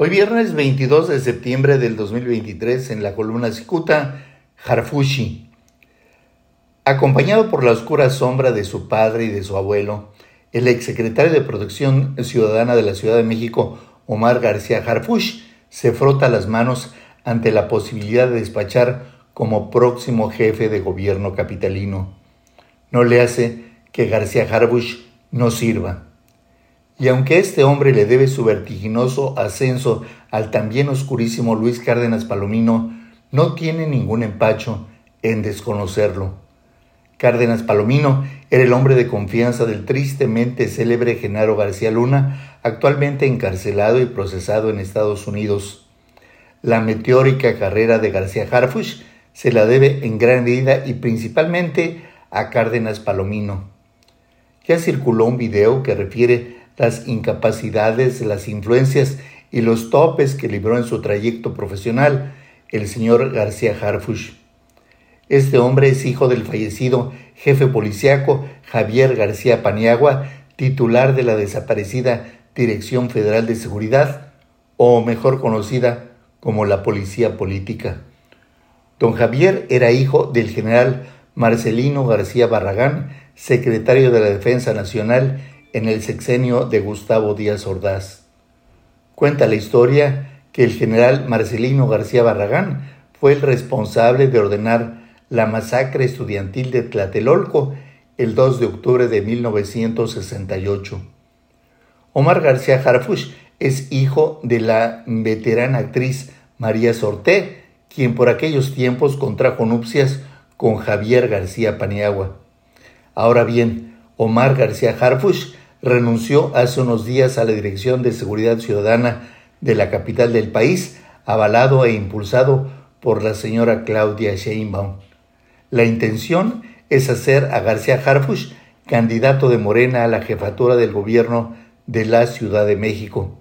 Hoy viernes 22 de septiembre del 2023 en la columna Cicuta, Harfushi. Acompañado por la oscura sombra de su padre y de su abuelo, el exsecretario de Protección Ciudadana de la Ciudad de México, Omar García Harfush, se frota las manos ante la posibilidad de despachar como próximo jefe de gobierno capitalino. No le hace que García Harfush no sirva. Y aunque este hombre le debe su vertiginoso ascenso al también oscurísimo Luis Cárdenas Palomino, no tiene ningún empacho en desconocerlo. Cárdenas Palomino era el hombre de confianza del tristemente célebre Genaro García Luna, actualmente encarcelado y procesado en Estados Unidos. La meteórica carrera de García Harfush se la debe en gran medida y principalmente a Cárdenas Palomino. Ya circuló un video que refiere las incapacidades, las influencias y los topes que libró en su trayecto profesional el señor García Harfush. Este hombre es hijo del fallecido jefe policiaco Javier García Paniagua, titular de la desaparecida Dirección Federal de Seguridad, o mejor conocida como la Policía Política. Don Javier era hijo del general Marcelino García Barragán, secretario de la Defensa Nacional en el sexenio de Gustavo Díaz Ordaz. Cuenta la historia que el general Marcelino García Barragán fue el responsable de ordenar la masacre estudiantil de Tlatelolco el 2 de octubre de 1968. Omar García Harfush es hijo de la veterana actriz María Sorté, quien por aquellos tiempos contrajo nupcias con Javier García Paniagua. Ahora bien, Omar García Harfush renunció hace unos días a la Dirección de Seguridad Ciudadana de la capital del país, avalado e impulsado por la señora Claudia Sheinbaum. La intención es hacer a García Harfush candidato de Morena a la jefatura del gobierno de la Ciudad de México.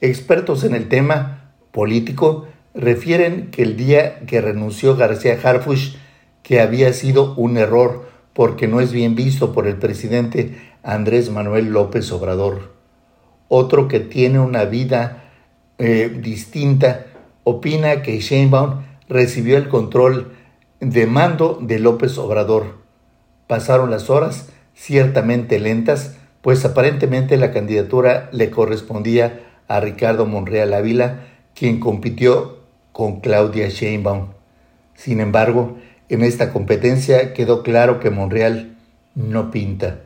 Expertos en el tema político refieren que el día que renunció García Harfush, que había sido un error porque no es bien visto por el presidente Andrés Manuel López Obrador. Otro que tiene una vida eh, distinta opina que Sheinbaum recibió el control de mando de López Obrador. Pasaron las horas ciertamente lentas, pues aparentemente la candidatura le correspondía a Ricardo Monreal Ávila, quien compitió con Claudia Sheinbaum. Sin embargo, en esta competencia quedó claro que Monreal no pinta.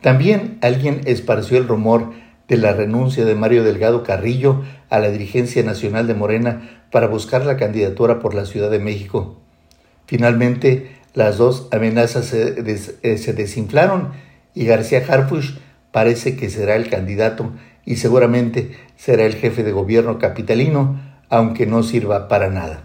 También alguien esparció el rumor de la renuncia de Mario Delgado Carrillo a la dirigencia nacional de Morena para buscar la candidatura por la Ciudad de México. Finalmente, las dos amenazas se, eh, desinflaron y García Harfush parece que será el candidato y seguramente será el jefe de gobierno capitalino, aunque no sirva para nada.